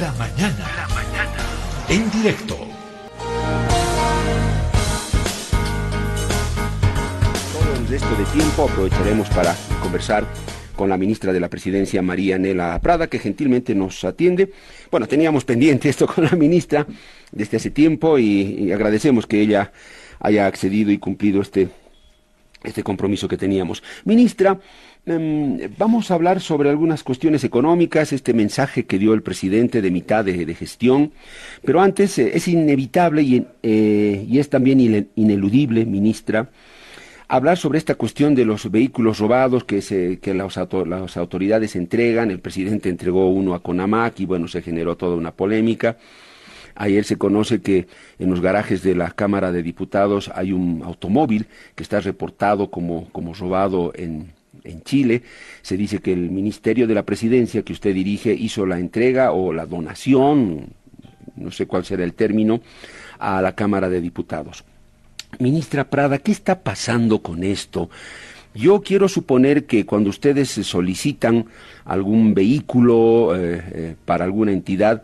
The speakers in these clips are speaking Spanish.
La mañana. La mañana. En directo. Todo el resto de tiempo aprovecharemos para conversar con la ministra de la Presidencia, María Nela Prada, que gentilmente nos atiende. Bueno, teníamos pendiente esto con la ministra desde hace tiempo y, y agradecemos que ella haya accedido y cumplido este, este compromiso que teníamos. Ministra, vamos a hablar sobre algunas cuestiones económicas, este mensaje que dio el presidente de mitad de, gestión, pero antes eh, es inevitable y, eh, es también ine- ineludible, ministra, hablar sobre esta cuestión de los vehículos robados que, se, que las, las autoridades entregan. El presidente entregó uno a Conamac y bueno, se generó toda una polémica. Ayer se conoce que en los garajes de la Cámara de Diputados hay un automóvil que está reportado como, como robado en, en Chile. Se dice que el Ministerio de la Presidencia que usted dirige hizo la entrega o la donación, no sé cuál será el término, a la Cámara de Diputados. Ministra Prada, ¿qué está pasando con esto? Yo quiero suponer que cuando ustedes solicitan algún vehículo eh, eh, para alguna entidad,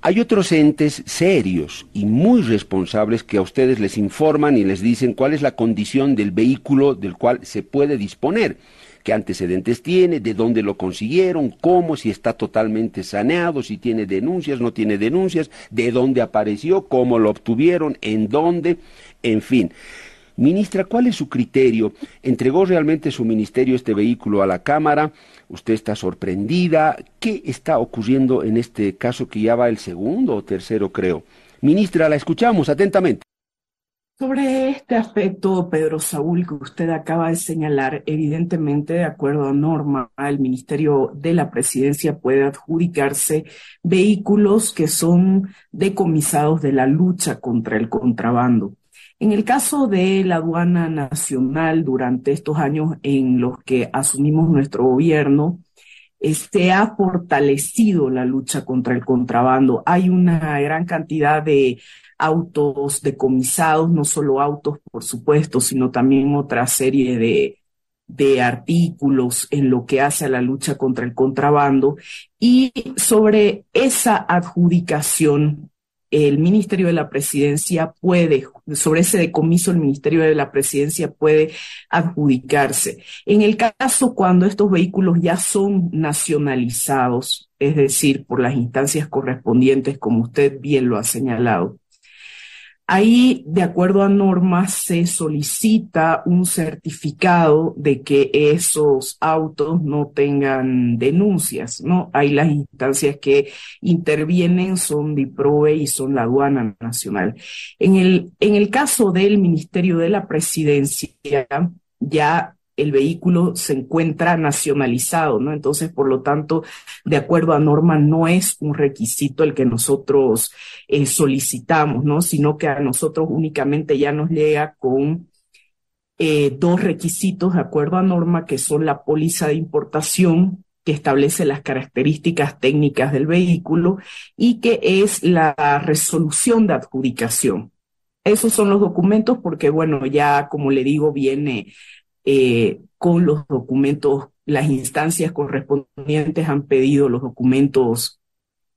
hay otros entes serios y muy responsables que a ustedes les informan y les dicen cuál es la condición del vehículo del cual se puede disponer, qué antecedentes tiene, de dónde lo consiguieron, cómo, si está totalmente saneado, si tiene denuncias, no tiene denuncias, de dónde apareció, cómo lo obtuvieron, en dónde, en fin. Ministra, ¿cuál es su criterio? ¿Entregó realmente su ministerio este vehículo a la Cámara? ¿Usted está sorprendida? ¿Qué está ocurriendo en este caso que ya va el segundo o tercero, creo? Ministra, la escuchamos atentamente. Sobre este aspecto, Pedro Saúl, que usted acaba de señalar, evidentemente, de acuerdo a norma, el Ministerio de la Presidencia puede adjudicarse vehículos que son decomisados de la lucha contra el contrabando. En el caso de la aduana nacional, durante estos años en los que asumimos nuestro gobierno, se ha fortalecido la lucha contra el contrabando. Hay una gran cantidad de autos decomisados, no solo autos, por supuesto, sino también otra serie de, de artículos en lo que hace a la lucha contra el contrabando. Y sobre esa adjudicación, el Ministerio de la Presidencia puede, sobre ese decomiso, el Ministerio de la Presidencia puede adjudicarse. En el caso cuando estos vehículos ya son nacionalizados, es decir, por las instancias correspondientes, como usted bien lo ha señalado, Ahí, de acuerdo a normas, se solicita un certificado de que esos autos no tengan denuncias, ¿no? Hay las instancias que intervienen, son DIPROVE y son la aduana nacional. En el, en el caso del Ministerio de la Presidencia, ya el vehículo se encuentra nacionalizado, ¿no? Entonces, por lo tanto, de acuerdo a norma, no es un requisito el que nosotros eh, solicitamos, ¿no? Sino que a nosotros únicamente ya nos llega con eh, dos requisitos de acuerdo a norma, que son la póliza de importación que establece las características técnicas del vehículo y que es la resolución de adjudicación. Esos son los documentos porque, bueno, ya como le digo, viene eh, con los documentos, las instancias correspondientes han pedido los documentos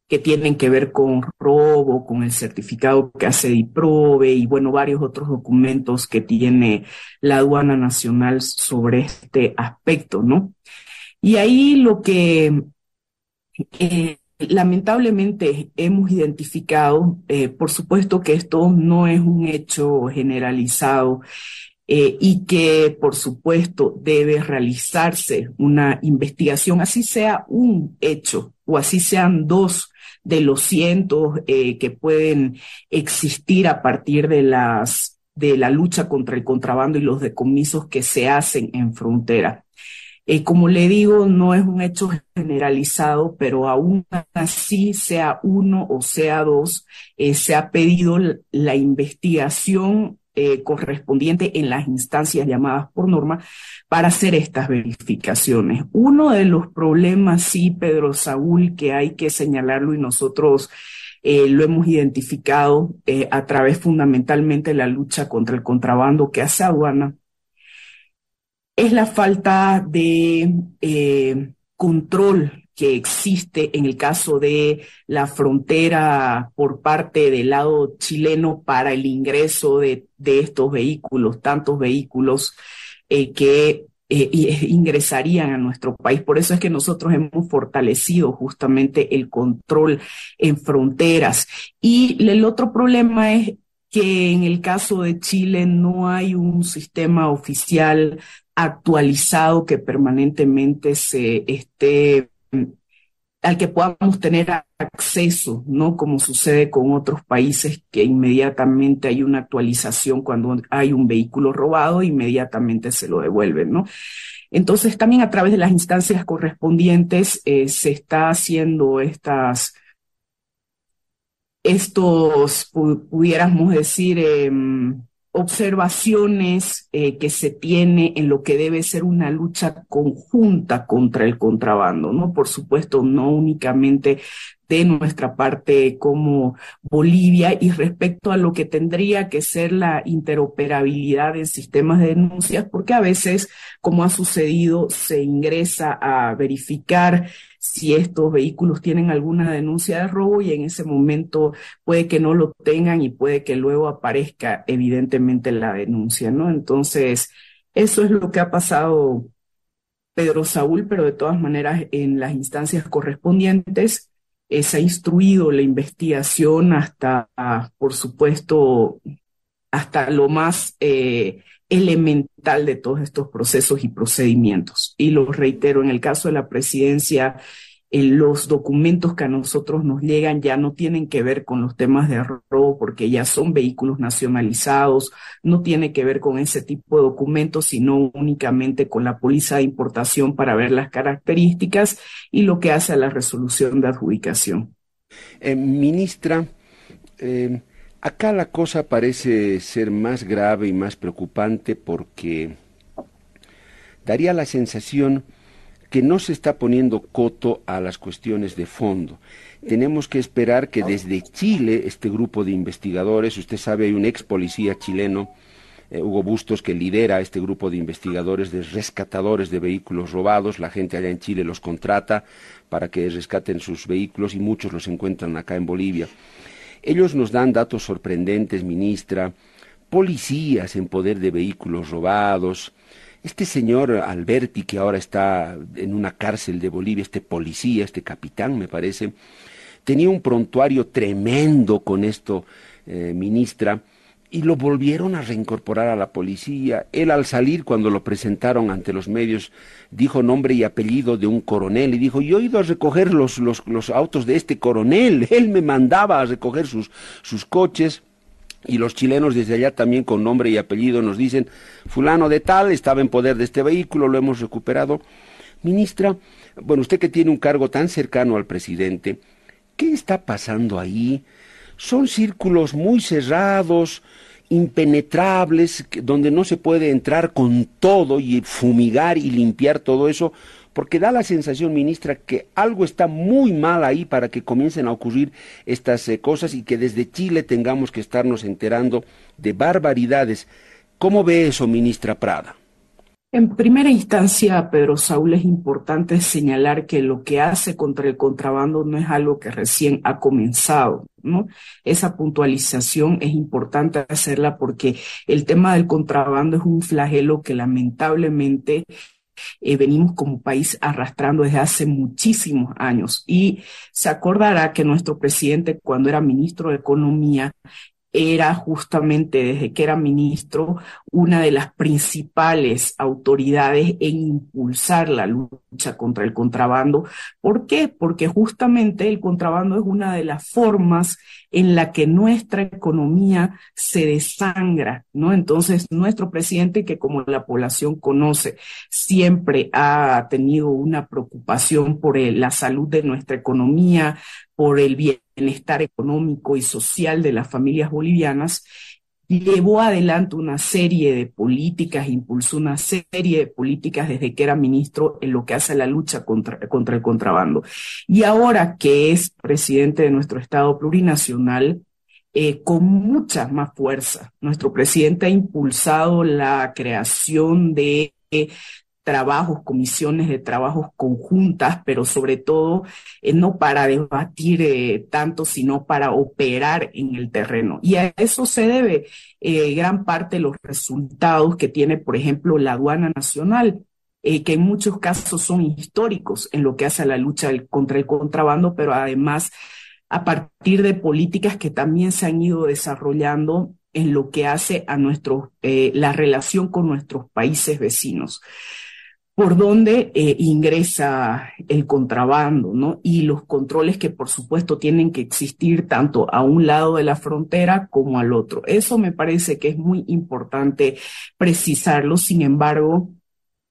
que tienen que ver con robo, con el certificado que hace DIPROVE y bueno, varios otros documentos que tiene la aduana nacional sobre este aspecto, ¿no? Y ahí lo que eh, lamentablemente hemos identificado, eh, por supuesto que esto no es un hecho generalizado eh, y que, por supuesto, debe realizarse una investigación, así sea un hecho o así sean dos de los cientos eh, que pueden existir a partir de las de la lucha contra el contrabando y los decomisos que se hacen en frontera. Eh, como le digo, no es un hecho generalizado, pero aún así, sea uno o sea dos, eh, se ha pedido la investigación eh, correspondiente en las instancias llamadas por norma para hacer estas verificaciones. Uno de los problemas, sí, Pedro Saúl, que hay que señalarlo y nosotros eh, lo hemos identificado eh, a través fundamentalmente de la lucha contra el contrabando que hace aduana, es la falta de control que existe en el caso de la frontera por parte del lado chileno para el ingreso de, estos vehículos, tantos vehículos eh, que eh, ingresarían a nuestro país. Por eso es que nosotros hemos fortalecido justamente el control en fronteras. Y el otro problema es que en el caso de Chile no hay un sistema oficial actualizado que permanentemente se esté al que podamos tener acceso, ¿no? Como sucede con otros países que inmediatamente hay una actualización cuando hay un vehículo robado, inmediatamente se lo devuelven, ¿no? Entonces, también a través de las instancias correspondientes eh, se está haciendo estas, estos, pudiéramos decir, em, observaciones eh, que se tiene en lo que debe ser una lucha conjunta contra el contrabando, ¿no? Por supuesto, no únicamente de nuestra parte como Bolivia y respecto a lo que tendría que ser la interoperabilidad en sistemas de denuncias, porque a veces, como ha sucedido, se ingresa a verificar si estos vehículos tienen alguna denuncia de robo y en ese momento puede que no lo tengan y puede que luego aparezca evidentemente la denuncia, ¿no? Entonces, eso es lo que ha pasado Pedro Saúl, pero de todas maneras en las instancias correspondientes se ha instruido la investigación hasta, por supuesto, hasta lo más eh, elemental de todos estos procesos y procedimientos. Y lo reitero, en el caso de la presidencia, los documentos que a nosotros nos llegan ya no tienen que ver con los temas de robo porque ya son vehículos nacionalizados, no tiene que ver con ese tipo de documentos, sino únicamente con la póliza de importación para ver las características y lo que hace a la resolución de adjudicación. Eh, ministra, eh, Acá la cosa parece ser más grave y más preocupante porque daría la sensación que no se está poniendo coto a las cuestiones de fondo. Tenemos que esperar que desde Chile este grupo de investigadores, usted sabe, hay un ex policía chileno, eh, Hugo Bustos, que lidera este grupo de investigadores, de rescatadores de vehículos robados. La gente allá en Chile los contrata para que rescaten sus vehículos y muchos los encuentran acá en Bolivia. Ellos nos dan datos sorprendentes, ministra, policías en poder de vehículos robados. Este señor Alberti, que ahora está en una cárcel de Bolivia, este policía, este capitán, me parece, tenía un prontuario tremendo con esto, eh, ministra, y lo volvieron a reincorporar a la policía. Él al salir, cuando lo presentaron ante los medios, dijo nombre y apellido de un coronel y dijo, yo he ido a recoger los, los, los autos de este coronel, él me mandaba a recoger sus, sus coches. Y los chilenos desde allá también con nombre y apellido nos dicen, fulano de tal estaba en poder de este vehículo, lo hemos recuperado. Ministra, bueno, usted que tiene un cargo tan cercano al presidente, ¿qué está pasando ahí? Son círculos muy cerrados, impenetrables, donde no se puede entrar con todo y fumigar y limpiar todo eso, porque da la sensación, ministra, que algo está muy mal ahí para que comiencen a ocurrir estas eh, cosas y que desde Chile tengamos que estarnos enterando de barbaridades. ¿Cómo ve eso, ministra Prada? En primera instancia, Pedro Saúl, es importante señalar que lo que hace contra el contrabando no es algo que recién ha comenzado, ¿no? Esa puntualización es importante hacerla porque el tema del contrabando es un flagelo que lamentablemente eh, venimos como país arrastrando desde hace muchísimos años. Y se acordará que nuestro presidente, cuando era ministro de Economía, era justamente desde que era ministro una de las principales autoridades en impulsar la lucha contra el contrabando. ¿Por qué? Porque justamente el contrabando es una de las formas en la que nuestra economía se desangra, ¿no? Entonces, nuestro presidente, que como la población conoce, siempre ha tenido una preocupación por la salud de nuestra economía, por el bienestar económico y social de las familias bolivianas, llevó adelante una serie de políticas, impulsó una serie de políticas desde que era ministro en lo que hace la lucha contra, contra el contrabando. Y ahora que es presidente de nuestro Estado plurinacional, eh, con mucha más fuerza. Nuestro presidente ha impulsado la creación de trabajos, comisiones de trabajos conjuntas, pero sobre todo eh, no para debatir eh, tanto, sino para operar en el terreno. Y a eso se debe eh, gran parte de los resultados que tiene, por ejemplo, la aduana nacional. que en muchos casos son históricos en lo que hace a la lucha contra el contrabando, pero además a partir de políticas que también se han ido desarrollando en lo que hace a nuestro, la relación con nuestros países vecinos por dónde eh, ingresa el contrabando, ¿no? Y los controles que por supuesto tienen que existir tanto a un lado de la frontera como al otro. Eso me parece que es muy importante precisarlo. Sin embargo,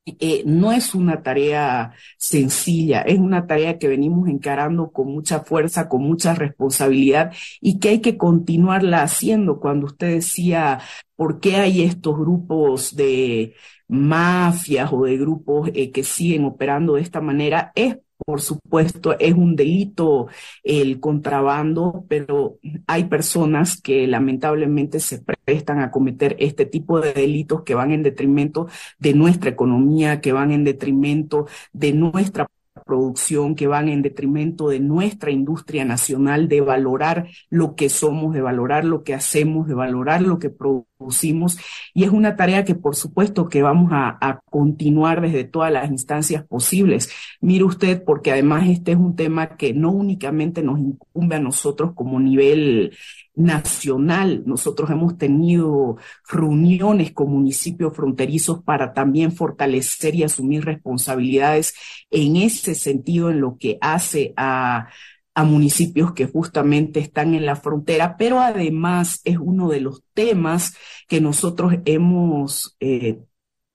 eh, no es una tarea sencilla, es una tarea que venimos encarando con mucha fuerza, con mucha responsabilidad y que hay que continuarla haciendo. Cuando usted decía, ¿por qué hay estos grupos de mafias o de grupos eh, que siguen operando de esta manera, es por supuesto, es un delito el contrabando, pero hay personas que lamentablemente se prestan a cometer este tipo de delitos que van en detrimento de nuestra economía, que van en detrimento de nuestra producción que van en detrimento de nuestra industria nacional, de valorar lo que somos, de valorar lo que hacemos, de valorar lo que producimos. Y es una tarea que por supuesto que vamos a, a continuar desde todas las instancias posibles. Mire usted, porque además este es un tema que no únicamente nos incumbe a nosotros como nivel nacional. Nosotros hemos tenido reuniones con municipios fronterizos para también fortalecer y asumir responsabilidades en ese sentido en lo que hace a, municipios que justamente están en la frontera, pero además es uno de los temas que nosotros hemos eh,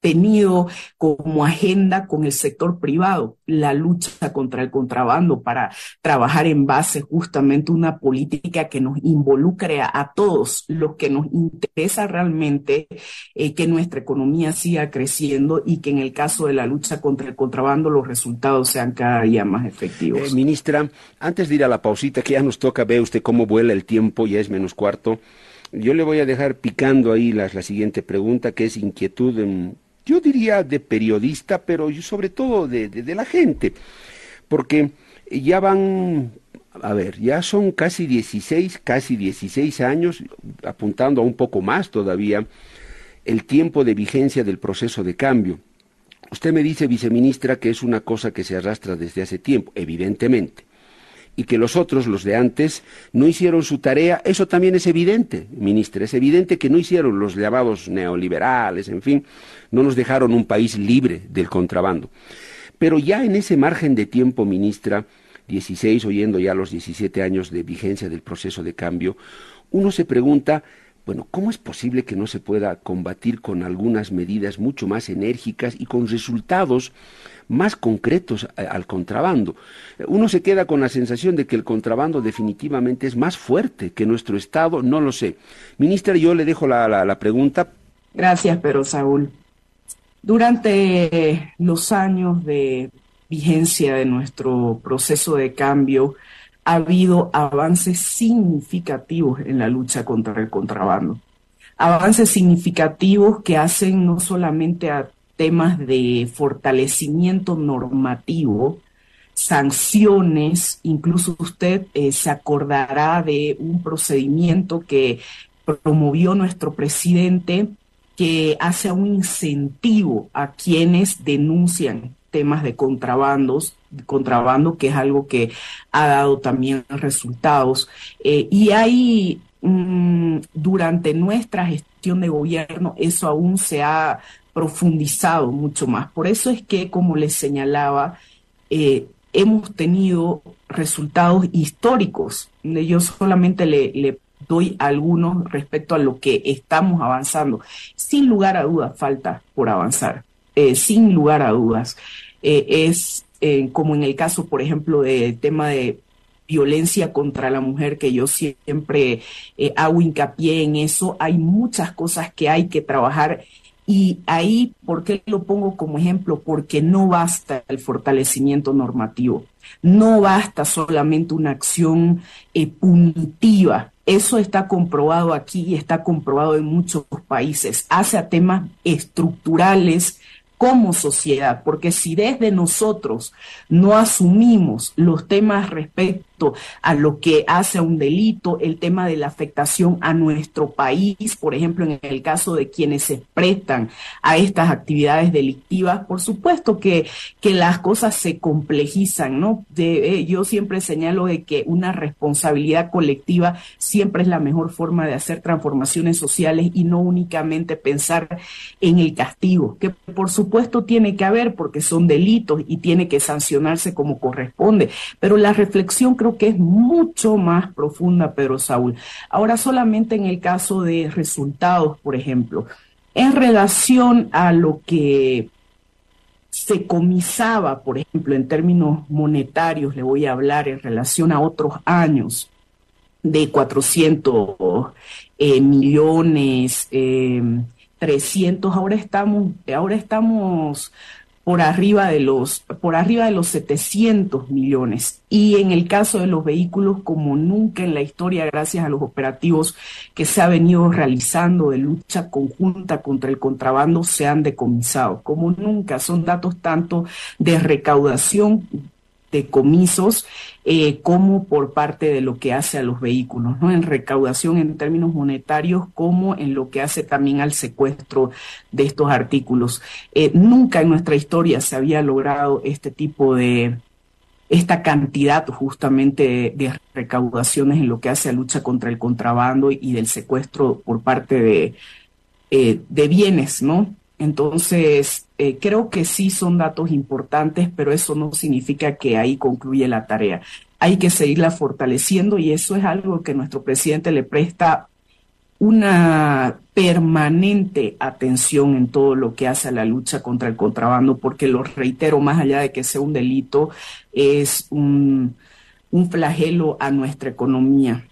tenido como agenda con el sector privado la lucha contra el contrabando para trabajar en base justamente una política que nos involucre a, todos los que nos interesa realmente eh, que nuestra economía siga creciendo y que en el caso de la lucha contra el contrabando los resultados sean cada día más efectivos. Eh, ministra, antes de ir a la pausita que ya nos toca, ve usted cómo vuela el tiempo, ya es menos cuarto. Yo le voy a dejar picando ahí la, la siguiente pregunta, que es inquietud en yo diría de periodista, pero sobre todo de, de, la gente, porque ya van, a ver, ya son casi 16, casi 16 años, apuntando a un poco más todavía, el tiempo de vigencia del proceso de cambio. Usted me dice, viceministra, que es una cosa que se arrastra desde hace tiempo, evidentemente y que los otros, los de antes, no hicieron su tarea, eso también es evidente, ministra, es evidente que no hicieron los llamados neoliberales, en fin, no nos dejaron un país libre del contrabando. Pero ya en ese margen de tiempo, ministra, 16, oyendo ya los 17 años de vigencia del proceso de cambio, uno se pregunta, bueno, ¿cómo es posible que no se pueda combatir con algunas medidas mucho más enérgicas y con resultados más concretos al contrabando. Uno se queda con la sensación de que el contrabando definitivamente es más fuerte que nuestro Estado, no lo sé. Ministra, yo le dejo la, la, pregunta. Gracias, pero Saúl. Durante los años de vigencia de nuestro proceso de cambio, ha habido avances significativos en la lucha contra el contrabando. Avances significativos que hacen no solamente a temas de fortalecimiento normativo, sanciones, incluso usted eh, se acordará de un procedimiento que promovió nuestro presidente que hace un incentivo a quienes denuncian temas de contrabandos, contrabando, que es algo que ha dado también resultados. Eh, y ahí, mm, durante nuestra gestión de gobierno, eso aún se ha profundizado mucho más. Por eso es que, como les señalaba, eh, hemos tenido resultados históricos. Yo solamente le, doy algunos respecto a lo que estamos avanzando. Sin lugar a dudas, falta por avanzar. Eh, sin lugar a dudas. Eh, es como en el caso, por ejemplo, del tema de violencia contra la mujer, que yo siempre hago hincapié en eso. Hay muchas cosas que hay que trabajar y ahí, ¿por qué lo pongo como ejemplo? Porque no basta el fortalecimiento normativo, no basta solamente una acción eh, punitiva. Eso está comprobado aquí y está comprobado en muchos países. Hace a temas estructurales como sociedad, porque si desde nosotros no asumimos los temas respecto a lo que hace un delito, el tema de la afectación a nuestro país, por ejemplo, en el caso de quienes se prestan a estas actividades delictivas, por supuesto que, que las cosas se complejizan, ¿no? Eh, yo siempre señalo de que una responsabilidad colectiva siempre es la mejor forma de hacer transformaciones sociales y no únicamente pensar en el castigo, que por supuesto tiene que haber porque son delitos y tiene que sancionarse como corresponde, pero la reflexión creo que es mucho más profunda, Pedro Saúl. Ahora solamente en el caso de resultados, por ejemplo, en relación a lo que se comisaba, por ejemplo, en términos monetarios, le voy a hablar en relación a otros años, de 400 eh, millones, 300, eh, ahora estamos, ahora estamos por arriba de los por arriba de los 700 millones. Y en el caso de los vehículos como nunca en la historia gracias a los operativos que se ha venido realizando de lucha conjunta contra el contrabando se han decomisado. Como nunca son datos tanto de recaudación comisos eh, como por parte de lo que hace a los vehículos, ¿no? En recaudación en términos monetarios como en lo que hace también al secuestro de estos artículos. Eh, nunca en nuestra historia se había logrado este tipo de, esta cantidad justamente de, recaudaciones en lo que hace a lucha contra el contrabando y del secuestro por parte de, eh, de bienes, ¿no? Entonces, eh, creo que sí son datos importantes, pero eso no significa que ahí concluye la tarea. Hay que seguirla fortaleciendo y eso es algo que nuestro presidente le presta una permanente atención en todo lo que hace a la lucha contra el contrabando, porque lo reitero, más allá de que sea un delito, es un flagelo a nuestra economía.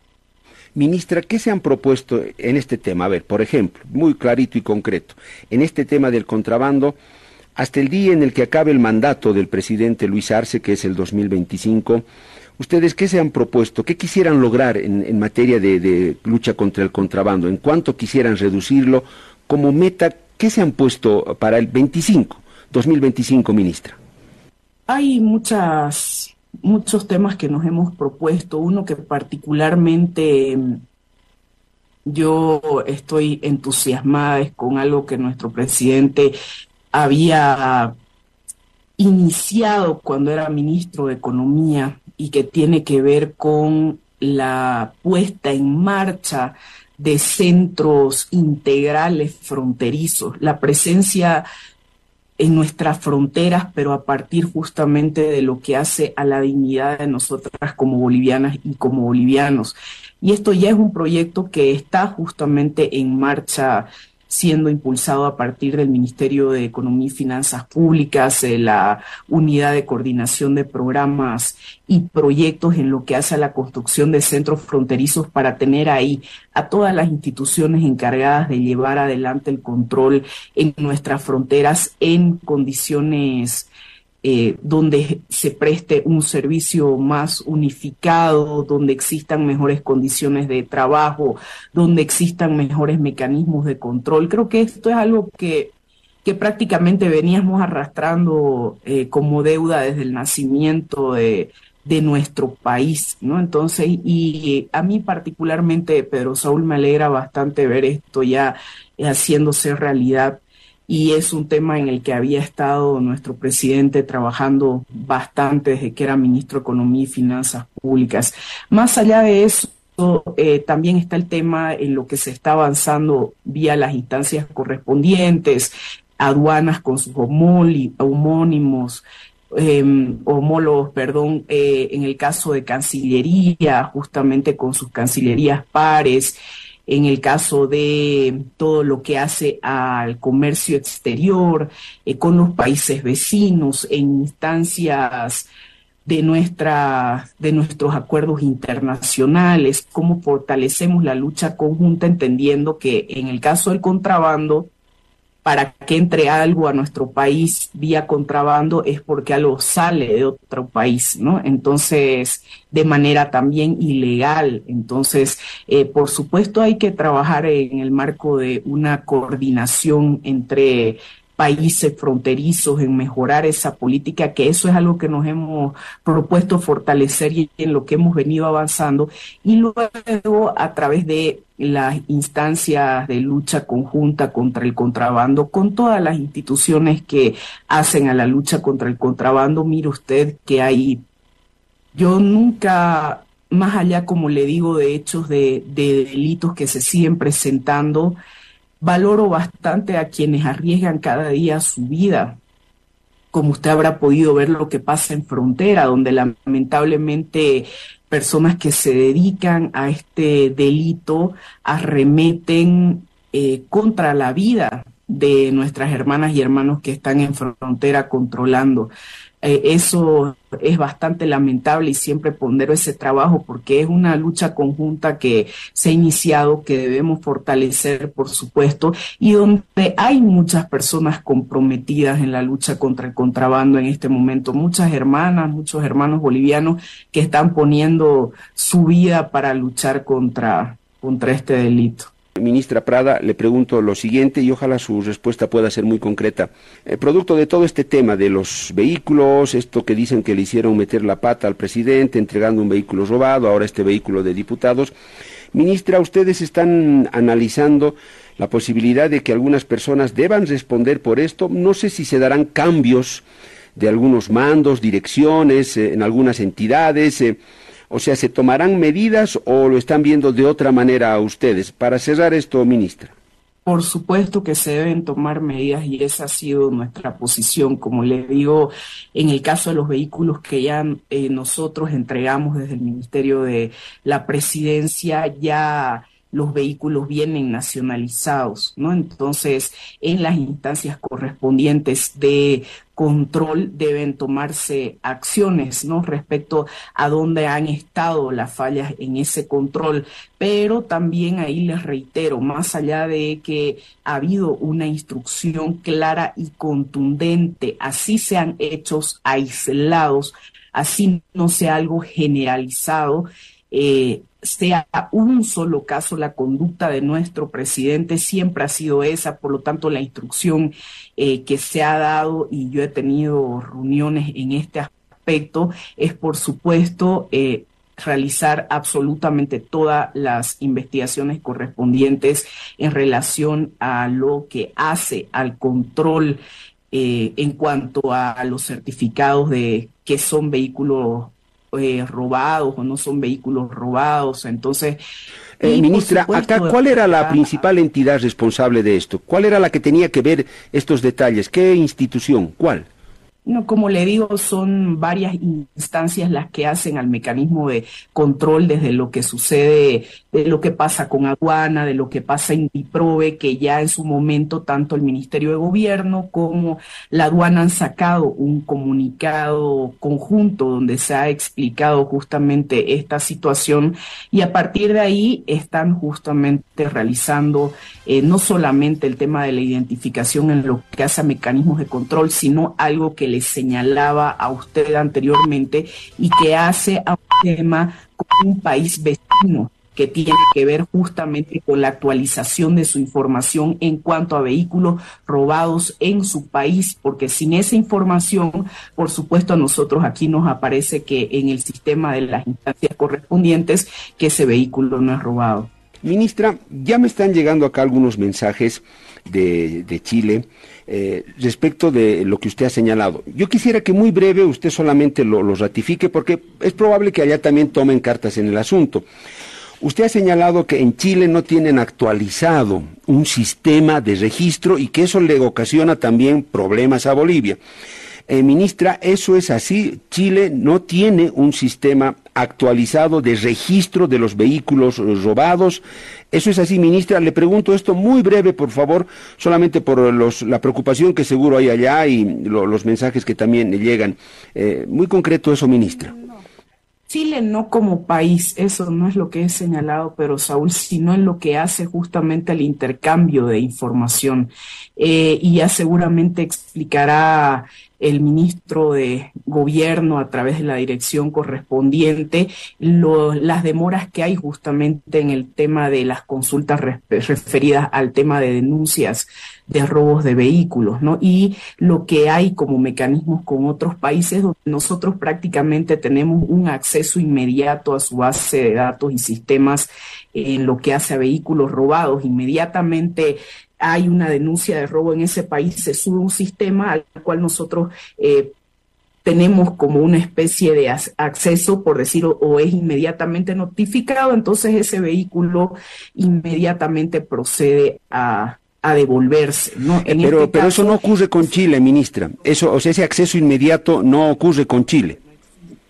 Ministra, ¿qué se han propuesto en este tema? A ver, por ejemplo, muy clarito y concreto, en este tema del contrabando, hasta el día en el que acabe el mandato del presidente Luis Arce, que es el 2025, ¿ustedes qué se han propuesto? ¿Qué quisieran lograr en, materia de, lucha contra el contrabando? ¿En cuánto quisieran reducirlo? Como meta, ¿qué se han puesto para el 25, 2025, ministra? Hay muchas muchos temas que nos hemos propuesto, uno que particularmente mm, yo estoy entusiasmada es con algo que nuestro presidente había iniciado cuando era ministro de Economía y que tiene que ver con la puesta en marcha de centros integrales fronterizos, la presencia en nuestras fronteras, pero a partir justamente de lo que hace a la dignidad de nosotras como bolivianas y como bolivianos. Y esto ya es un proyecto que está justamente en marcha siendo impulsado a partir del Ministerio de Economía y Finanzas Públicas, la Unidad de Coordinación de Programas y Proyectos en lo que hace a la construcción de centros fronterizos para tener ahí a todas las instituciones encargadas de llevar adelante el control en nuestras fronteras en condiciones eh, donde se preste un servicio más unificado, donde existan mejores condiciones de trabajo, donde existan mejores mecanismos de control. Creo que esto es algo que, que prácticamente veníamos arrastrando eh, como deuda desde el nacimiento de, de nuestro país, ¿no? Entonces, y a mí particularmente, Pedro Saúl, me alegra bastante ver esto ya haciéndose realidad y es un tema en el que había estado nuestro presidente trabajando bastante desde que era ministro de Economía y Finanzas Públicas. Más allá de eso, eh, también está el tema en lo que se está avanzando vía las instancias correspondientes, aduanas con sus homónimos, em, homólogos, perdón, eh, en el caso de Cancillería, justamente con sus cancillerías pares, en el caso de todo lo que hace al comercio exterior, eh, con los países vecinos, en instancias de, nuestra, de nuestros acuerdos internacionales, cómo fortalecemos la lucha conjunta, entendiendo que en el caso del contrabando, para que entre algo a nuestro país vía contrabando es porque algo sale de otro país, ¿no? Entonces, de manera también ilegal. Entonces, eh, por supuesto, hay que trabajar en el marco de una coordinación entre países fronterizos, en mejorar esa política, que eso es algo que nos hemos propuesto fortalecer y en lo que hemos venido avanzando. Y luego, a través de las instancias de lucha conjunta contra el contrabando, con todas las instituciones que hacen a la lucha contra el contrabando, mire usted que hay, yo nunca, más allá, como le digo, de hechos de, de delitos que se siguen presentando, valoro bastante a quienes arriesgan cada día su vida, como usted habrá podido ver lo que pasa en frontera, donde lamentablemente personas que se dedican a este delito arremeten eh, contra la vida de nuestras hermanas y hermanos que están en frontera controlando. Eh, eso es bastante lamentable y siempre pondero ese trabajo porque es una lucha conjunta que se ha iniciado, que debemos fortalecer, por supuesto, y donde hay muchas personas comprometidas en la lucha contra el contrabando en este momento, muchas hermanas, muchos hermanos bolivianos que están poniendo su vida para luchar contra, contra este delito. Ministra Prada, le pregunto lo siguiente y ojalá su respuesta pueda ser muy concreta. Eh, producto de todo este tema de los vehículos, esto que dicen que le hicieron meter la pata al presidente entregando un vehículo robado, ahora este vehículo de diputados, ministra, ustedes están analizando la posibilidad de que algunas personas deban responder por esto. No sé si se darán cambios de algunos mandos, direcciones eh, en algunas entidades. Eh, o sea, ¿se tomarán medidas o lo están viendo de otra manera a ustedes? Para cerrar esto, ministra. Por supuesto que se deben tomar medidas y esa ha sido nuestra posición. Como le digo, en el caso de los vehículos que ya eh, nosotros entregamos desde el Ministerio de la Presidencia, ya los vehículos vienen nacionalizados, ¿no? Entonces, en las instancias correspondientes de control deben tomarse acciones, ¿no? Respecto a dónde han estado las fallas en ese control. Pero también ahí les reitero, más allá de que ha habido una instrucción clara y contundente, así sean hechos aislados, así no sea algo generalizado, eh, sea un solo caso, la conducta de nuestro presidente siempre ha sido esa, por lo tanto la instrucción eh, que se ha dado y yo he tenido reuniones en este aspecto es por supuesto eh, realizar absolutamente todas las investigaciones correspondientes en relación a lo que hace al control eh, en cuanto a los certificados de que son vehículos eh, robados o no son vehículos robados. Entonces, eh, ministra, acá, ¿cuál era la principal entidad responsable de esto? ¿Cuál era la que tenía que ver estos detalles? ¿Qué institución? ¿Cuál? No, como le digo, son varias instancias las que hacen al mecanismo de control desde lo que sucede, de lo que pasa con aduana, de lo que pasa en Diprobe, que ya en su momento tanto el Ministerio de Gobierno como la aduana han sacado un comunicado conjunto donde se ha explicado justamente esta situación y a partir de ahí están justamente realizando eh, no solamente el tema de la identificación en lo que hace a mecanismos de control, sino algo que le señalaba a usted anteriormente y que hace a un tema con un país vecino que tiene que ver justamente con la actualización de su información en cuanto a vehículos robados en su país, porque sin esa información, por supuesto, a nosotros aquí nos aparece que en el sistema de las instancias correspondientes que ese vehículo no es robado. Ministra, ya me están llegando acá algunos mensajes de, Chile eh, respecto de lo que usted ha señalado. Yo quisiera que muy breve usted solamente lo, lo ratifique porque es probable que allá también tomen cartas en el asunto. Usted ha señalado que en Chile no tienen actualizado un sistema de registro y que eso le ocasiona también problemas a Bolivia. Eh, ministra, eso es así. Chile no tiene un sistema actualizado de registro de los vehículos robados. Eso es así, ministra. Le pregunto esto muy breve, por favor, solamente por los, la preocupación que seguro hay allá y los mensajes que también le llegan. Eh, muy concreto eso, ministra. Chile no como país, eso no es lo que he señalado, pero Saúl, sino en lo que hace justamente el intercambio de información. Eh, y ya seguramente explicará el ministro de Gobierno a través de la dirección correspondiente las demoras que hay justamente en el tema de las consultas referidas al tema de denuncias de robos de vehículos, ¿no? Y lo que hay como mecanismos con otros países donde nosotros prácticamente tenemos un acceso inmediato a su base de datos y sistemas en lo que hace a vehículos robados. Inmediatamente hay una denuncia de robo en ese país, se sube un sistema al cual nosotros eh, tenemos como una especie de acceso, por decirlo, o es inmediatamente notificado, entonces ese vehículo inmediatamente procede a, devolverse. ¿no? pero, este pero eso no ocurre con Chile, ministra. Eso, o sea, ese acceso inmediato no ocurre con Chile.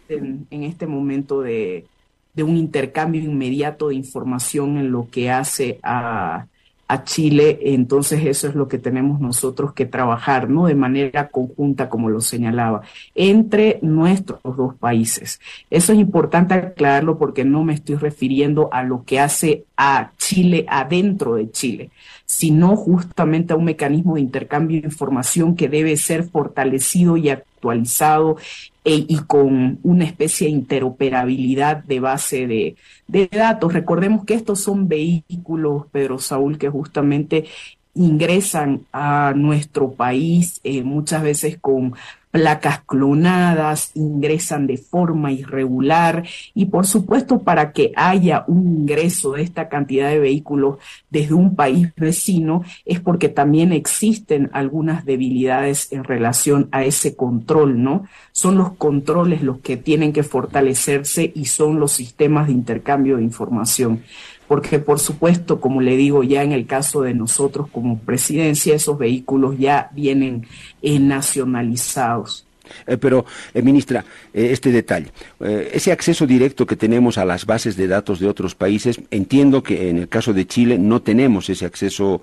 En, en este momento de, de un intercambio inmediato de información en lo que hace a a Chile, entonces eso es lo que tenemos nosotros que trabajar, ¿no? De manera conjunta, como lo señalaba, entre nuestros dos países. Eso es importante aclararlo porque no me estoy refiriendo a lo que hace a Chile adentro de Chile, sino justamente a un mecanismo de intercambio de información que debe ser fortalecido y actualizado e, y con una especie de interoperabilidad de base de, de datos. Recordemos que estos son vehículos, Pedro Saúl, que justamente ingresan a nuestro país eh, muchas veces con placas clonadas, ingresan de forma irregular y por supuesto para que haya un ingreso de esta cantidad de vehículos desde un país vecino es porque también existen algunas debilidades en relación a ese control, ¿no? Son los controles los que tienen que fortalecerse y son los sistemas de intercambio de información porque por supuesto, como le digo, ya en el caso de nosotros como presidencia, esos vehículos ya vienen eh, nacionalizados. Eh, pero, eh, ministra, este detalle, ese acceso directo que tenemos a las bases de datos de otros países, entiendo que en el caso de Chile no tenemos ese acceso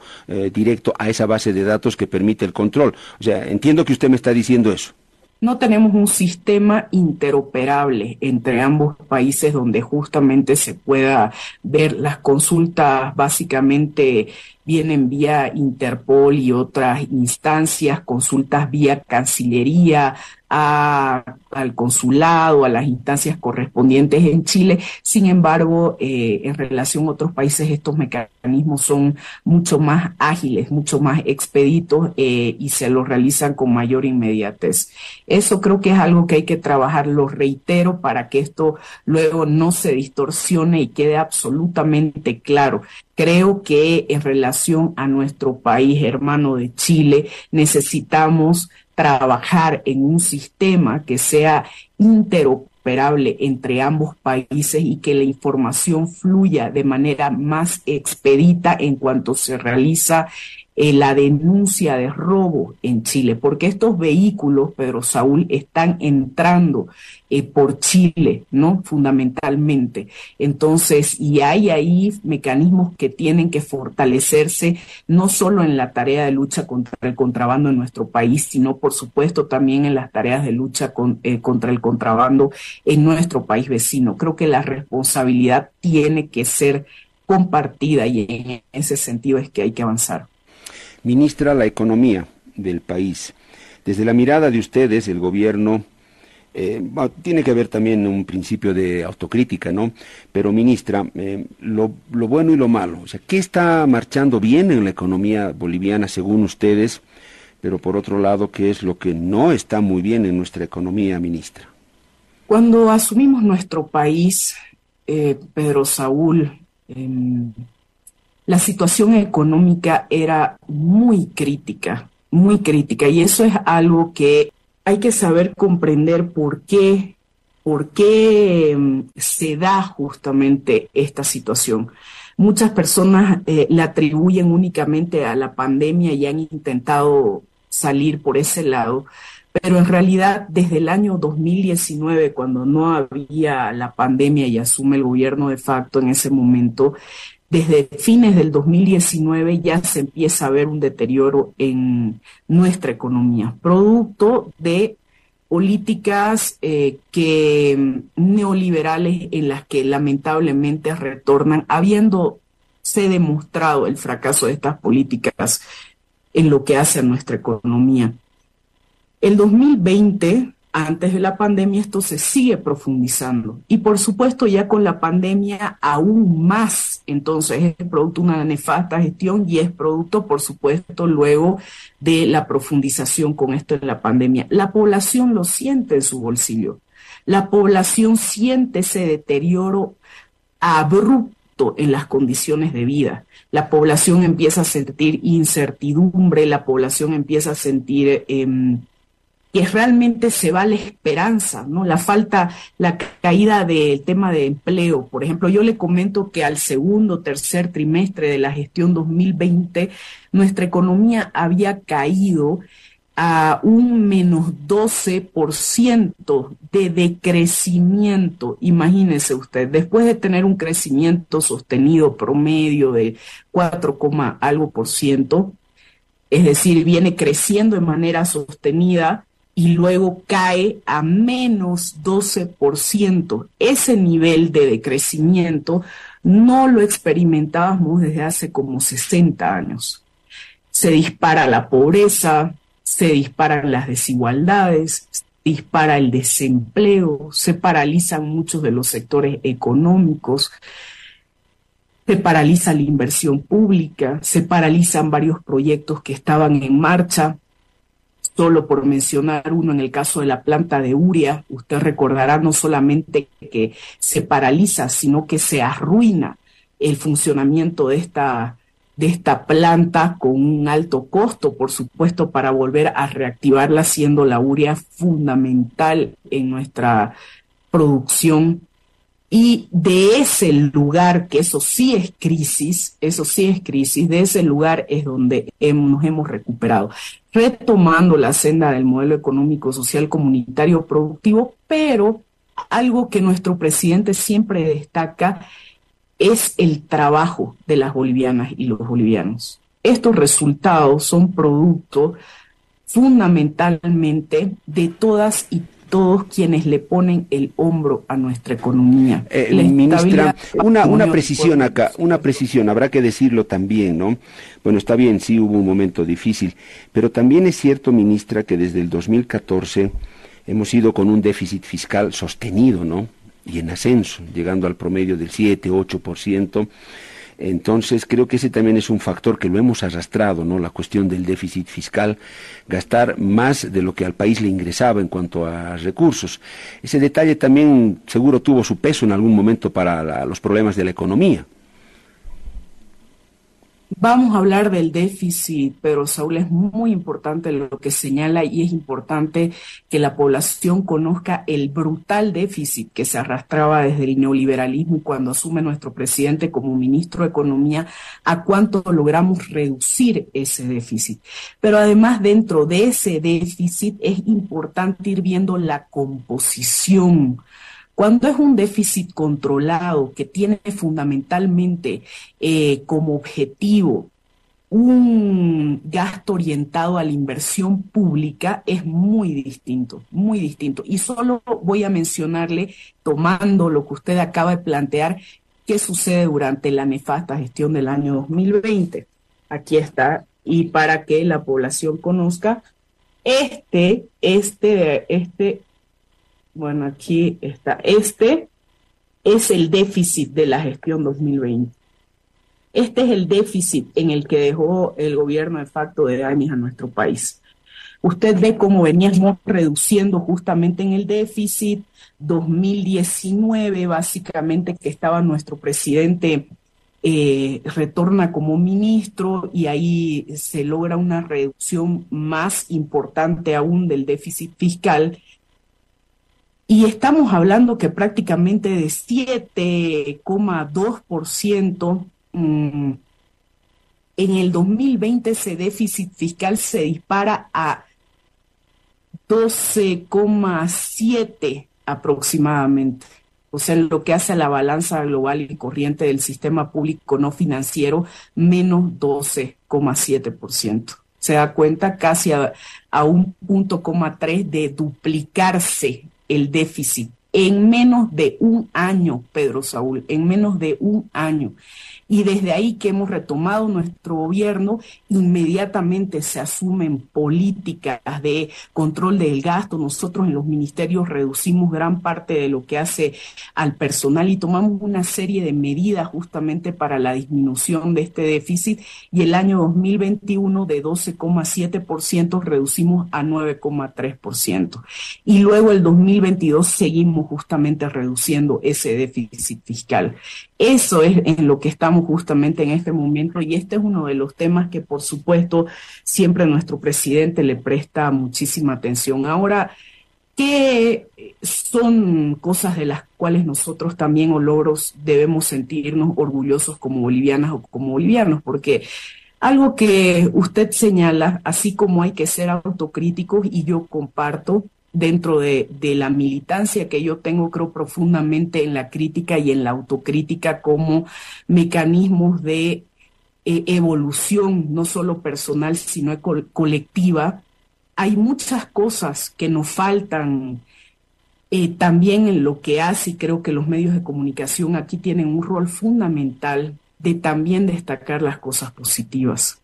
directo a esa base de datos que permite el control. O sea, entiendo que usted me está diciendo eso no tenemos un sistema interoperable entre ambos países donde justamente se pueda ver las consultas básicamente vienen vía Interpol y otras instancias, consultas vía Cancillería, al consulado, a las instancias correspondientes en Chile. Sin embargo, eh, en relación a otros países, estos mecanismos son mucho más ágiles, mucho más expeditos eh, y se los realizan con mayor inmediatez. Eso creo que es algo que hay que trabajar, lo reitero, para que esto luego no se distorsione y quede absolutamente claro. Creo que en relación a nuestro país hermano de Chile, necesitamos trabajar en un sistema que sea interoperable entre ambos países y que la información fluya de manera más expedita en cuanto se realiza eh, la denuncia de robo en Chile, porque estos vehículos, Pedro Saúl, están entrando eh, por Chile, ¿no? Fundamentalmente. Entonces, y hay ahí mecanismos que tienen que fortalecerse, no solo en la tarea de lucha contra el contrabando en nuestro país, sino, por supuesto, también en las tareas de lucha eh, contra el contrabando en nuestro país vecino. Creo que la responsabilidad tiene que ser compartida y en ese sentido es que hay que avanzar ministra la economía del país. Desde la mirada de ustedes, el gobierno eh, tiene que haber también un principio de autocrítica, ¿no? Pero, ministra, eh, lo, bueno y lo malo, o sea, ¿qué está marchando bien en la economía boliviana según ustedes? Pero por otro lado, ¿qué es lo que no está muy bien en nuestra economía, ministra? Cuando asumimos nuestro país, eh, Pedro Saúl, em, la situación económica era muy crítica, muy crítica. Y eso es algo que hay que saber comprender por qué, por qué mm, se da justamente esta situación. Muchas personas eh, la atribuyen únicamente a la pandemia y han intentado salir por ese lado, pero en realidad desde el año 2019, cuando no había la pandemia y asume el gobierno de facto en ese momento, desde fines del 2019 ya se empieza a ver un deterioro en nuestra economía, producto de políticas eh, que neoliberales en las que lamentablemente retornan, habiendo se demostrado el fracaso de estas políticas en lo que hace a nuestra economía. El 2020 antes de la pandemia esto se sigue profundizando y por supuesto ya con la pandemia aún más. Entonces es producto de una nefasta gestión y es producto, por supuesto, luego de la profundización con esto de la pandemia. La población lo siente en su bolsillo. La población siente ese deterioro abrupto en las condiciones de vida. La población empieza a sentir incertidumbre, la población empieza a sentir... Eh, que realmente se va la esperanza, ¿no? La falta, la caída del tema de empleo. Por ejemplo, yo le comento que al segundo, tercer trimestre de la gestión 2020, nuestra economía había caído a un menos 12% de decrecimiento. Imagínese usted, después de tener un crecimiento sostenido promedio de 4, algo por ciento, es decir, viene creciendo de manera sostenida, y luego cae a menos 12%. Ese nivel de decrecimiento no lo experimentábamos desde hace como 60 años. Se dispara la pobreza, se disparan las desigualdades, se dispara el desempleo, se paralizan muchos de los sectores económicos, se paraliza la inversión pública, se paralizan varios proyectos que estaban en marcha, Solo por mencionar uno, en el caso de la planta de Uria, usted recordará no solamente que se paraliza, sino que se arruina el funcionamiento de esta, de esta planta con un alto costo, por supuesto, para volver a reactivarla, siendo la uria fundamental en nuestra producción. Y de ese lugar, que eso sí es crisis, eso sí es crisis, de ese lugar es donde nos hemos recuperado, retomando la senda del modelo económico, social, comunitario, productivo, pero algo que nuestro presidente siempre destaca es el trabajo de las bolivianas y los bolivianos. Estos resultados son producto fundamentalmente de todas y todos quienes le ponen el hombro a nuestra economía. Eh, ministra, una, una precisión acá, una precisión, habrá que decirlo también, ¿no? Bueno, está bien, sí hubo un momento difícil, pero también es cierto, ministra, que desde el 2014 hemos ido con un déficit fiscal sostenido, ¿no? Y en ascenso, llegando al promedio del 7, 8%. Entonces, creo que ese también es un factor que lo hemos arrastrado, ¿no? La cuestión del déficit fiscal, gastar más de lo que al país le ingresaba en cuanto a recursos. Ese detalle también seguro tuvo su peso en algún momento para los problemas de la economía. Vamos a hablar del déficit, pero Saúl es muy importante lo que señala y es importante que la población conozca el brutal déficit que se arrastraba desde el neoliberalismo cuando asume nuestro presidente como ministro de Economía, a cuánto logramos reducir ese déficit. Pero además dentro de ese déficit es importante ir viendo la composición cuando es un déficit controlado que tiene fundamentalmente eh, como objetivo un gasto orientado a la inversión pública es muy distinto, muy distinto. Y solo voy a mencionarle, tomando lo que usted acaba de plantear, qué sucede durante la nefasta gestión del año 2020. Aquí está, y para que la población conozca, este, este, este bueno, aquí está. Este es el déficit de la gestión 2020. Este es el déficit en el que dejó el gobierno de facto de Danis a nuestro país. Usted ve cómo veníamos reduciendo justamente en el déficit 2019, básicamente que estaba nuestro presidente eh, retorna como ministro y ahí se logra una reducción más importante aún del déficit fiscal y estamos hablando que prácticamente de 7,2% mm, en el 2020 ese déficit fiscal se dispara a 12,7 aproximadamente. O sea, lo que hace a la balanza global y corriente del sistema público no financiero, menos 12,7%. Se da cuenta casi a, a un punto coma tres de duplicarse el déficit en menos de un año, Pedro Saúl, en menos de un año. Y desde ahí que hemos retomado nuestro gobierno, inmediatamente se asumen políticas de control del gasto. Nosotros en los ministerios reducimos gran parte de lo que hace al personal y tomamos una serie de medidas justamente para la disminución de este déficit. Y el año 2021 de 12,7% reducimos a 9,3%. Y luego el 2022 seguimos justamente reduciendo ese déficit fiscal. Eso es en lo que estamos justamente en este momento y este es uno de los temas que por supuesto siempre nuestro presidente le presta muchísima atención. Ahora, ¿qué son cosas de las cuales nosotros también o debemos sentirnos orgullosos como bolivianas o como bolivianos? Porque algo que usted señala, así como hay que ser autocríticos y yo comparto, dentro de, la militancia que yo tengo, creo profundamente en la crítica y en la autocrítica como mecanismos de eh, evolución, no solo personal, sino colectiva. Hay muchas cosas que nos faltan eh, también en lo que hace, y creo que los medios de comunicación aquí tienen un rol fundamental de también destacar las cosas positivas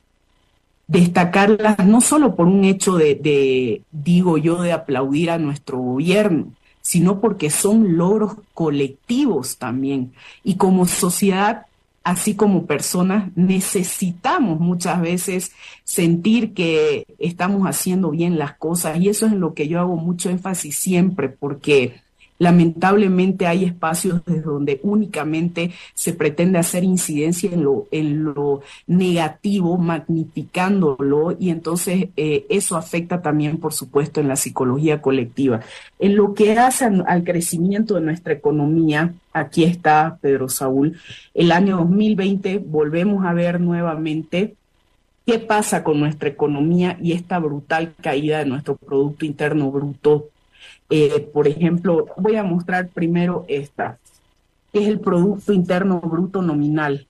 destacarlas no solo por un hecho de, digo yo, de aplaudir a nuestro gobierno, sino porque son logros colectivos también. Y como sociedad, así como personas, necesitamos muchas veces sentir que estamos haciendo bien las cosas. Y eso es en lo que yo hago mucho énfasis siempre, porque Lamentablemente hay espacios desde donde únicamente se pretende hacer incidencia en lo, en lo negativo, magnificándolo, y entonces eh, eso afecta también, por supuesto, en la psicología colectiva. En lo que hace al crecimiento de nuestra economía, aquí está Pedro Saúl, el año 2020 volvemos a ver nuevamente qué pasa con nuestra economía y esta brutal caída de nuestro Producto Interno Bruto eh, por ejemplo, voy a mostrar primero esta, que es el Producto Interno Bruto Nominal.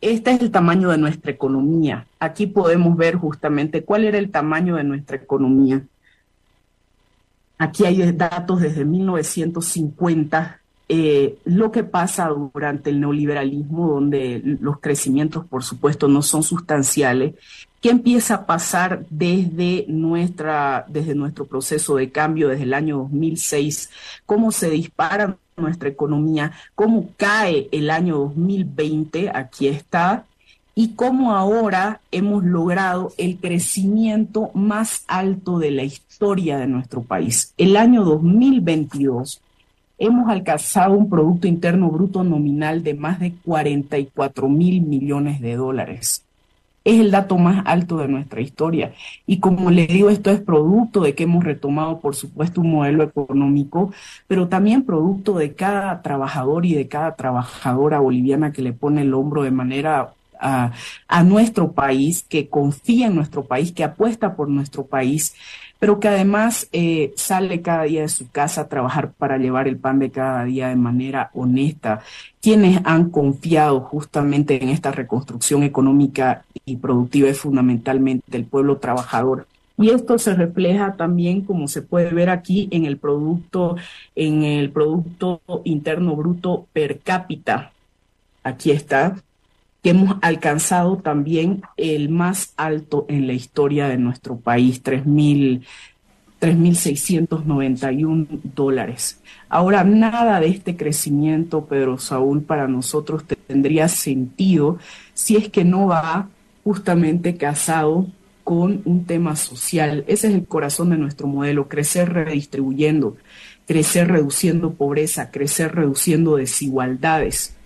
Este es el tamaño de nuestra economía. Aquí podemos ver justamente cuál era el tamaño de nuestra economía. Aquí hay datos desde 1950 eh, lo que pasa durante el neoliberalismo, donde los crecimientos, por supuesto, no son sustanciales, ¿qué empieza a pasar desde, nuestra, desde nuestro proceso de cambio, desde el año 2006? ¿Cómo se dispara nuestra economía? ¿Cómo cae el año 2020? Aquí está. Y cómo ahora hemos logrado el crecimiento más alto de la historia de nuestro país. El año 2022 hemos alcanzado un Producto Interno Bruto nominal de más de 44 mil millones de dólares. Es el dato más alto de nuestra historia. Y como le digo, esto es producto de que hemos retomado, por supuesto, un modelo económico, pero también producto de cada trabajador y de cada trabajadora boliviana que le pone el hombro de manera a, a, nuestro país, que confía en nuestro país, que apuesta por nuestro país pero que además eh, sale cada día de su casa a trabajar para llevar el pan de cada día de manera honesta, quienes han confiado justamente en esta reconstrucción económica y productiva es fundamentalmente el pueblo trabajador. Y esto se refleja también, como se puede ver aquí, en el producto, en el producto interno bruto per cápita. Aquí está, que hemos alcanzado también el más alto en la historia de nuestro país, 3.691 dólares. Ahora, nada de este crecimiento, Pedro Saúl, para nosotros tendría sentido si es que no va justamente casado con un tema social. Ese es el corazón de nuestro modelo, crecer redistribuyendo, crecer reduciendo pobreza, crecer reduciendo desigualdades.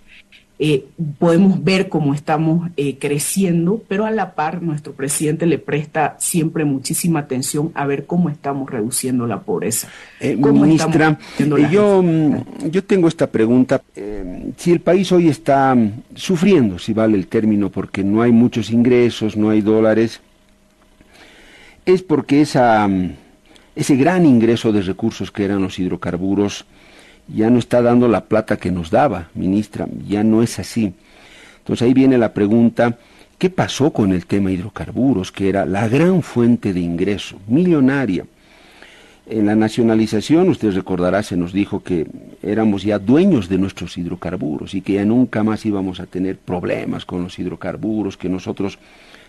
Eh, podemos ver cómo estamos eh, creciendo, pero a la par nuestro presidente le presta siempre muchísima atención a ver cómo estamos reduciendo la pobreza. Eh, ministra, yo, mm, yo tengo esta pregunta. si el país hoy está mm, sufriendo, si vale el término, porque no hay muchos ingresos, no hay dólares, es porque esa, mm, ese gran ingreso de recursos que eran los hidrocarburos, ya no está dando la plata que nos daba, ministra, ya no es así. Entonces ahí viene la pregunta, ¿qué pasó con el tema hidrocarburos, que era la gran fuente de ingreso, millonaria? En la nacionalización, usted recordará, se nos dijo que éramos ya dueños de nuestros hidrocarburos y que ya nunca más íbamos a tener problemas con los hidrocarburos, que nosotros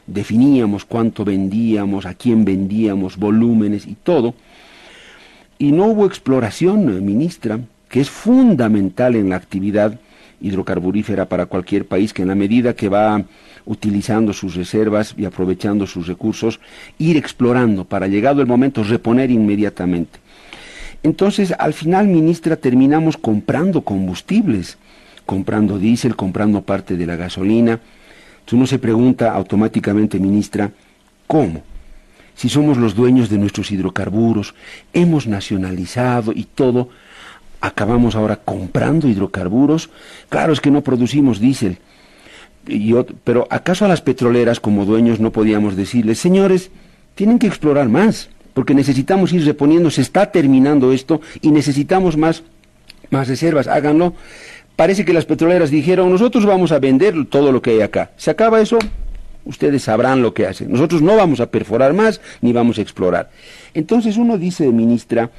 definíamos cuánto vendíamos, a quién vendíamos, volúmenes y todo. Y no hubo exploración, ministra, que es fundamental en la actividad hidrocarburífera para cualquier país, que en la medida que va utilizando sus reservas y aprovechando sus recursos, ir explorando para llegado el momento reponer inmediatamente. Entonces, al final, ministra, terminamos comprando combustibles, comprando diésel, comprando parte de la gasolina. Uno se pregunta automáticamente, ministra, ¿cómo? Si somos los dueños de nuestros hidrocarburos, hemos nacionalizado y todo, acabamos ahora comprando hidrocarburos. Claro, es que no producimos diésel, pero ¿acaso a las petroleras como dueños no podíamos decirles, señores, tienen que explorar más, porque necesitamos ir reponiendo, se está terminando esto y necesitamos más, más reservas, háganlo. Parece que las petroleras dijeron, nosotros vamos a vender todo lo que hay acá. Se acaba eso, ustedes sabrán lo que hacen. Nosotros no vamos a perforar más ni vamos a explorar. Entonces uno dice, ministra,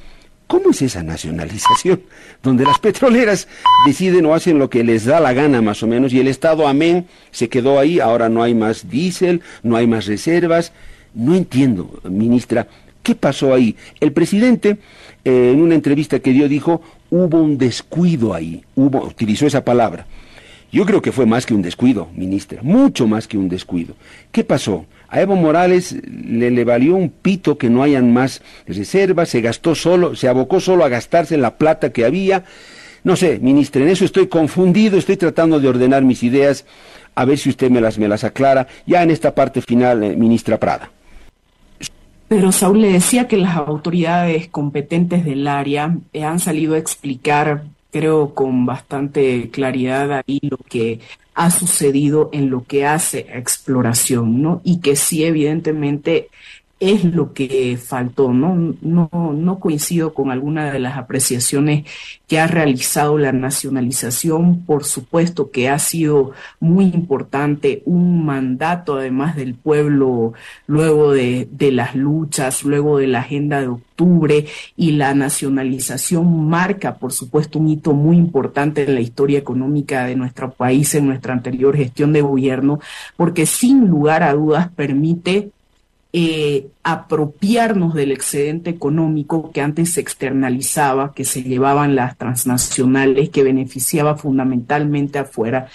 ¿Cómo es esa nacionalización? Donde las petroleras deciden o hacen lo que les da la gana más o menos y el Estado, amén, se quedó ahí, ahora no hay más diésel, no hay más reservas. No entiendo, ministra, ¿qué pasó ahí? El presidente, eh, en una entrevista que dio, dijo, hubo un descuido ahí, hubo, utilizó esa palabra. Yo creo que fue más que un descuido, ministra, mucho más que un descuido. ¿Qué pasó? A Evo Morales le, valió un pito que no hayan más reservas, se gastó solo, se abocó solo a gastarse la plata que había. No sé, ministra, en eso estoy confundido, estoy tratando de ordenar mis ideas, a ver si usted me las, me las aclara, ya en esta parte final, eh, ministra Prada. Pero Saúl le decía que las autoridades competentes del área eh, han salido a explicar, creo, con bastante claridad ahí lo que ha sucedido en lo que hace exploración, ¿no? Y que sí, evidentemente, es lo que faltó, ¿no? No, no coincido con alguna de las apreciaciones que ha realizado la nacionalización. Por supuesto que ha sido muy importante un mandato, además del pueblo, luego de, de las luchas, luego de la agenda de octubre, y la nacionalización marca, por supuesto, un hito muy importante en la historia económica de nuestro país, en nuestra anterior gestión de gobierno, porque sin lugar a dudas permite eh, apropiarnos del excedente económico que antes se externalizaba, que se llevaban las transnacionales, que beneficiaba fundamentalmente afuera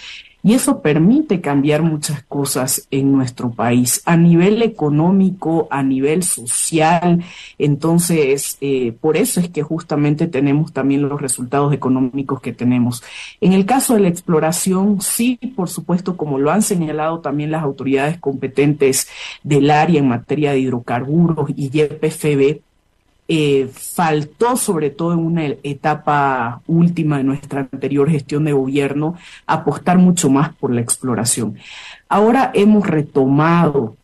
y eso permite cambiar muchas cosas en nuestro país, a nivel económico, a nivel social. Entonces, eh, por eso es que justamente tenemos también los resultados económicos que tenemos. En el caso de la exploración, sí, por supuesto, como lo han señalado también las autoridades competentes del área en materia de hidrocarburos y YPFB, eh, faltó sobre todo en una etapa última de nuestra anterior gestión de gobierno apostar mucho más por la exploración. Ahora hemos retomado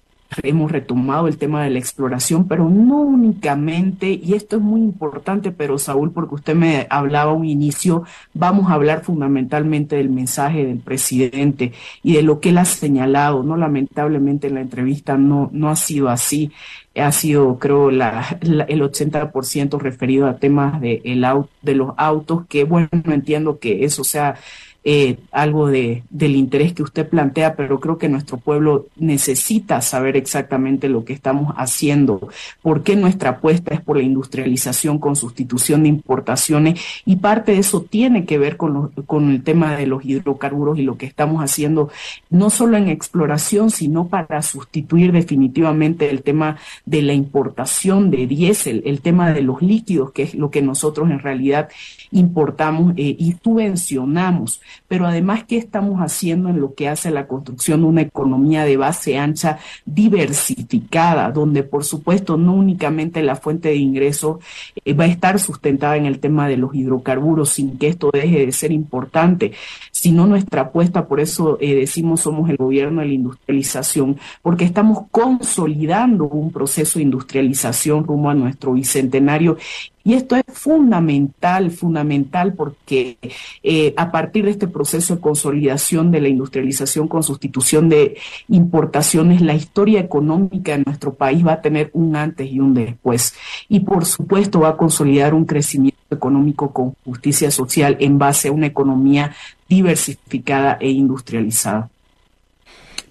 hemos retomado el tema de la exploración, pero no únicamente, y esto es muy importante, pero Saúl, porque usted me hablaba un inicio, vamos a hablar fundamentalmente del mensaje del presidente y de lo que él ha señalado, no lamentablemente en la entrevista no, no ha sido así. Ha sido, creo, la, el 80% referido a temas de, el, de los autos, que bueno, entiendo que eso sea eh, algo de, del interés que usted plantea, pero creo que nuestro pueblo necesita saber exactamente lo que estamos haciendo, por qué nuestra apuesta es por la industrialización con sustitución de importaciones y parte de eso tiene que ver con, con el tema de los hidrocarburos y lo que estamos haciendo no solo en exploración, sino para sustituir definitivamente el tema de la importación de diésel, el tema de los líquidos, que es lo que nosotros en realidad importamos eh, y subvencionamos. Pero además, ¿qué estamos haciendo en lo que hace la construcción de una economía de base ancha diversificada, donde por supuesto no únicamente la fuente de ingreso eh, va a estar sustentada en el tema de los hidrocarburos, sin que esto deje de ser importante, sino nuestra apuesta, por eso eh, decimos somos el gobierno de la industrialización, porque estamos consolidando un proceso de industrialización rumbo a nuestro bicentenario Y esto es fundamental, fundamental, porque eh, a partir de este proceso de consolidación de la industrialización con sustitución de importaciones, la historia económica de nuestro país va a tener un antes y un después. Y por supuesto va a consolidar un crecimiento económico con justicia social en base a una economía diversificada e industrializada.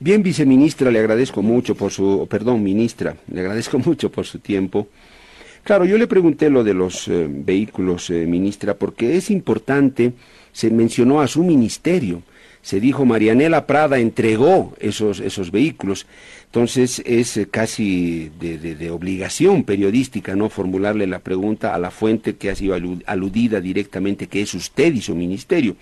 Bien, viceministra, le agradezco mucho por su, perdón, ministra, le agradezco mucho por su tiempo. Claro, yo le pregunté lo de los eh, vehículos, eh, ministra, porque es importante, se mencionó a su ministerio, se dijo Marianela Prada entregó esos, esos vehículos, entonces es eh, casi de, de, obligación periodística no formularle la pregunta a la fuente que ha sido aludida directamente, que es usted y su ministerio.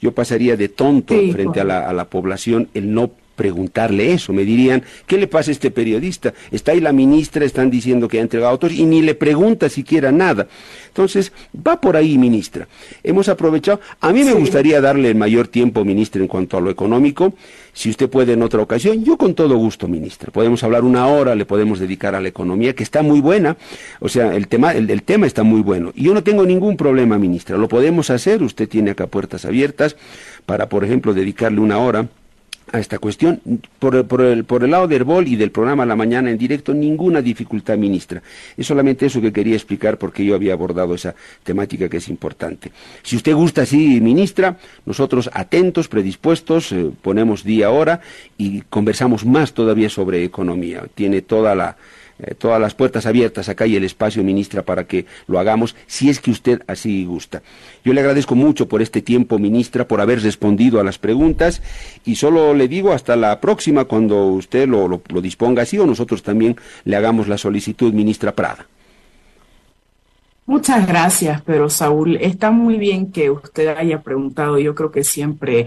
Yo pasaría de tonto frente a la, a la población el no preguntarle eso. Me dirían, ¿qué le pasa a este periodista? Está ahí la ministra, están diciendo que ha entregado otros y ni le pregunta siquiera nada. Entonces, va por ahí, ministra. Hemos aprovechado. A mí me gustaría darle el mayor tiempo, ministra, en cuanto a lo económico. Si usted puede en otra ocasión, yo con todo gusto, ministra. Podemos hablar una hora, le podemos dedicar a la economía, que está muy buena. O sea, el tema, el, el tema está muy bueno. Y yo no tengo ningún problema, ministra. Lo podemos hacer. Usted tiene acá puertas abiertas para, por ejemplo, dedicarle una hora a esta cuestión. Por, el lado de Herbol y del programa La Mañana en directo, ninguna dificultad, ministra. Es solamente eso que quería explicar porque yo había abordado esa temática que es importante. Si usted gusta, sí, ministra, nosotros atentos, predispuestos, eh, ponemos día, hora y conversamos más todavía sobre economía. Tiene toda la eh, todas las puertas abiertas acá y el espacio, ministra, para que lo hagamos, si es que usted así gusta. Yo le agradezco mucho por este tiempo, ministra, por haber respondido a las preguntas y solo le digo hasta la próxima cuando usted lo, lo, lo disponga así o nosotros también le hagamos la solicitud, ministra Prada. Muchas gracias, pero Saúl, está muy bien que usted haya preguntado. Yo creo que siempre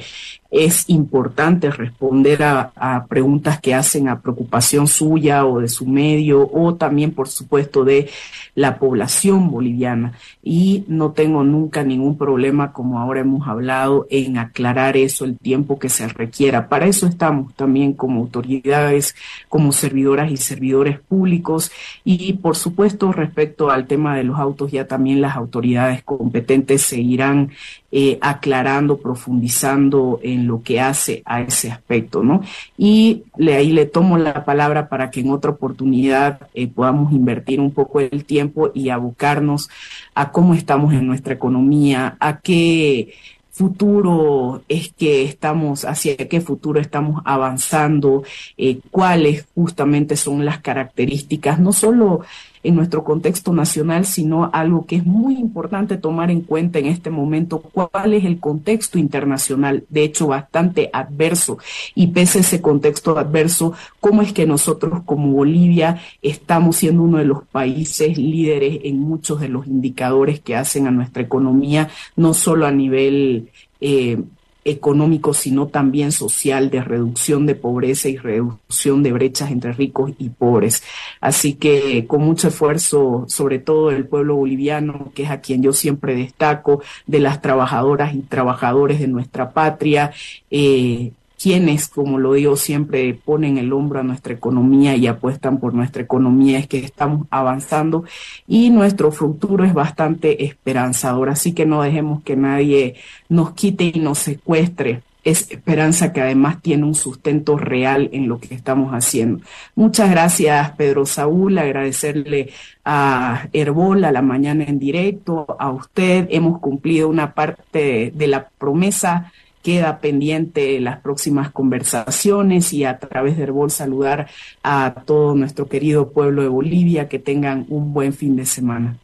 es importante responder a, preguntas que hacen a preocupación suya o de su medio o también, por supuesto, de la población boliviana. Y no tengo nunca ningún problema, como ahora hemos hablado, en aclarar eso el tiempo que se requiera. Para eso estamos también como autoridades, como servidoras y servidores públicos. Y, por supuesto, respecto al tema de los autos, ya también las autoridades competentes seguirán eh, aclarando, profundizando en lo que hace a ese aspecto, ¿no? Y ahí le tomo la palabra para que en otra oportunidad eh, podamos invertir un poco el tiempo y abocarnos a cómo estamos en nuestra economía, a qué futuro es que estamos, hacia qué futuro estamos avanzando, eh, cuáles justamente son las características, no solo en nuestro contexto nacional, sino algo que es muy importante tomar en cuenta en este momento, cuál es el contexto internacional, de hecho bastante adverso, y pese a ese contexto adverso, cómo es que nosotros como Bolivia estamos siendo uno de los países líderes en muchos de los indicadores que hacen a nuestra economía, no solo a nivel eh, económico, sino también social, de reducción de pobreza y reducción de brechas entre ricos y pobres. Así que con mucho esfuerzo, sobre todo del pueblo boliviano, que es a quien yo siempre destaco, de las trabajadoras y trabajadores de nuestra patria, eh, quienes, como lo digo siempre, ponen el hombro a nuestra economía y apuestan por nuestra economía, es que estamos avanzando y nuestro futuro es bastante esperanzador. Así que no dejemos que nadie nos quite y nos secuestre. Es esperanza que además tiene un sustento real en lo que estamos haciendo. Muchas gracias, Pedro Saúl. Agradecerle a Herbol, a la mañana en directo, a usted. Hemos cumplido una parte de la promesa queda pendiente las próximas conversaciones y a través de Herbol saludar a todo nuestro querido pueblo de Bolivia, que tengan un buen fin de semana.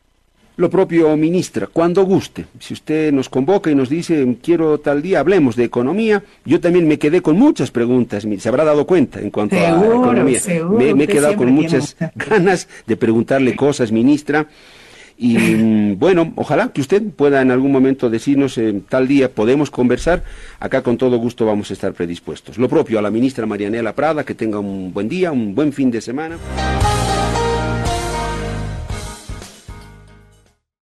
Lo propio, ministra, cuando guste. Si usted nos convoca y nos dice, quiero tal día, hablemos de economía, yo también me quedé con muchas preguntas, se habrá dado cuenta en cuanto seguro, a economía. Seguro, me, me he quedado con muchas ganas de preguntarle cosas, ministra. Y mm, bueno, ojalá que usted pueda en algún momento decirnos eh, tal día podemos conversar. Acá con todo gusto vamos a estar predispuestos. Lo propio a la ministra Marianela Prada, que tenga un buen día, un buen fin de semana.